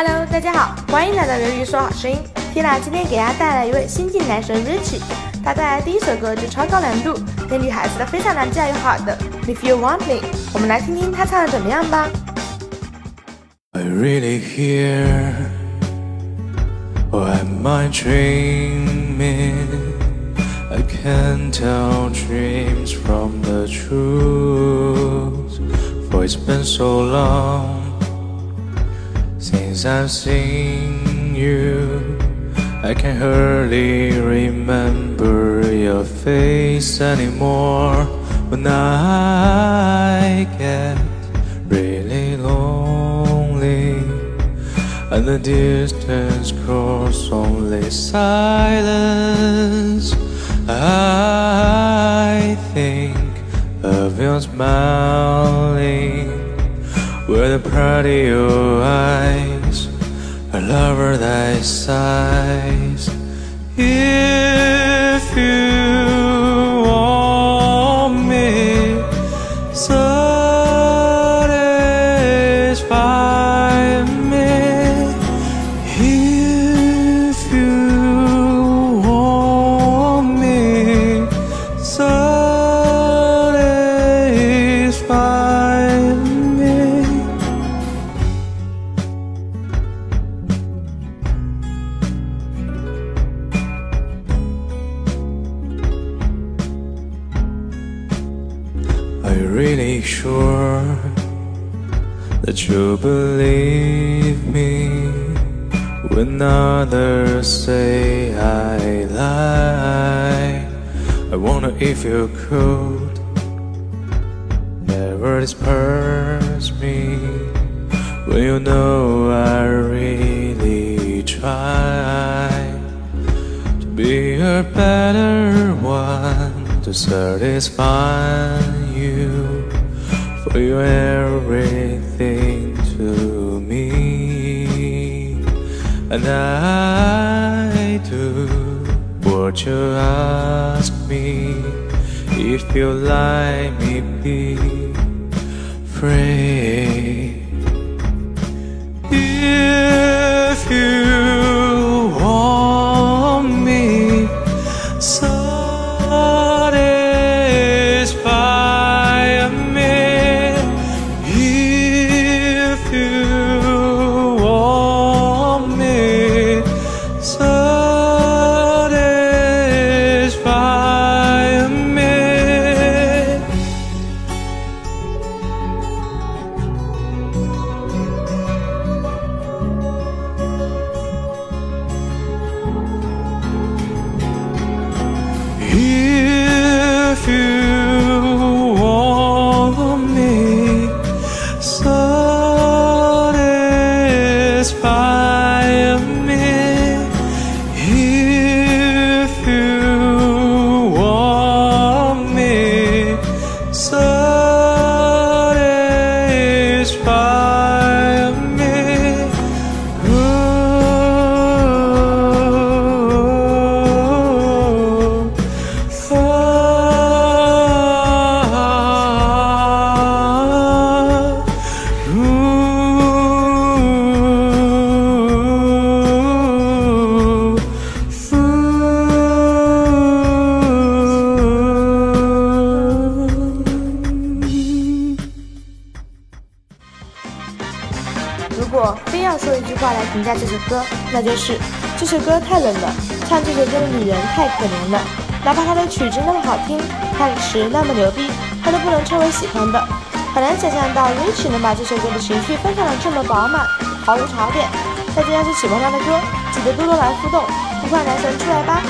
Hello，大家好，欢迎来到刘宇说好声音。Tina 今天给大家带来一位新晋男神 Richie，他带来第一首歌就超高难度，给女孩子的非常难驾驭好的 If You Want Me，我们来听听他唱的怎么样吧。I really hear or am I dreaming? I can't tell dreams from the truth, for it's been so long since I've seen you. I can hardly remember your face anymore when I get really lonely and the distance grows only silence. I think of your smiling with a pretty eyes, lover thy size. Are you really sure that you believe me when others say I lie? I wonder if you could never disperse me when you know I really try to be a better one to satisfy you for you're everything to me. And I do what you ask me. If you let me be free you 如果非要说一句话来评价这首歌，那就是这首歌太冷了，唱这首歌的女人太可怜了。哪怕她的曲子那么好听，她的词那么牛逼，她都不能称为喜欢的。很难想象到 Rich 能把这首歌的情绪分享的这么饱满，毫无槽点。大家要是喜欢他的歌，记得多多来互动，呼唤男神出来吧。